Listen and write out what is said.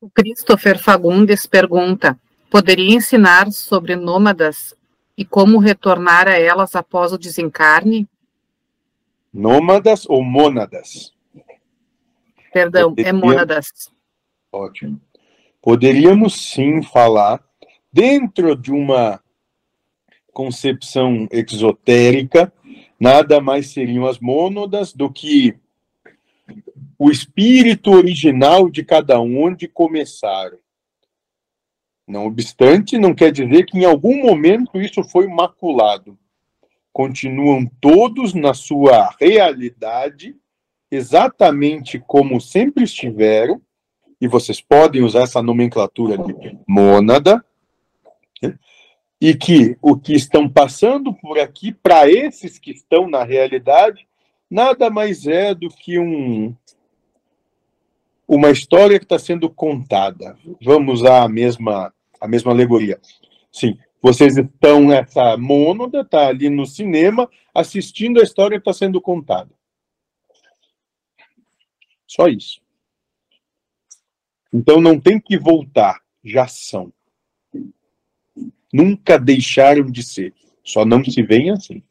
O Christopher Fagundes pergunta: poderia ensinar sobre nômadas e como retornar a elas após o desencarne? Nômadas ou mônadas? Perdão, é mônadas. Ótimo. Poderíamos sim falar dentro de uma concepção exotérica, nada mais seriam as mônadas do que o espírito original de cada um onde começaram. Não obstante, não quer dizer que em algum momento isso foi maculado. Continuam todos na sua realidade, exatamente como sempre estiveram, e vocês podem usar essa nomenclatura de mônada, né? e que o que estão passando por aqui, para esses que estão na realidade, nada mais é do que um, uma história que está sendo contada. Vamos a mesma, a mesma alegoria. Sim, vocês estão nessa mônada, está ali no cinema, assistindo a história que está sendo contada. Só isso. Então não tem que voltar, já são nunca deixaram de ser. Só não se veem assim.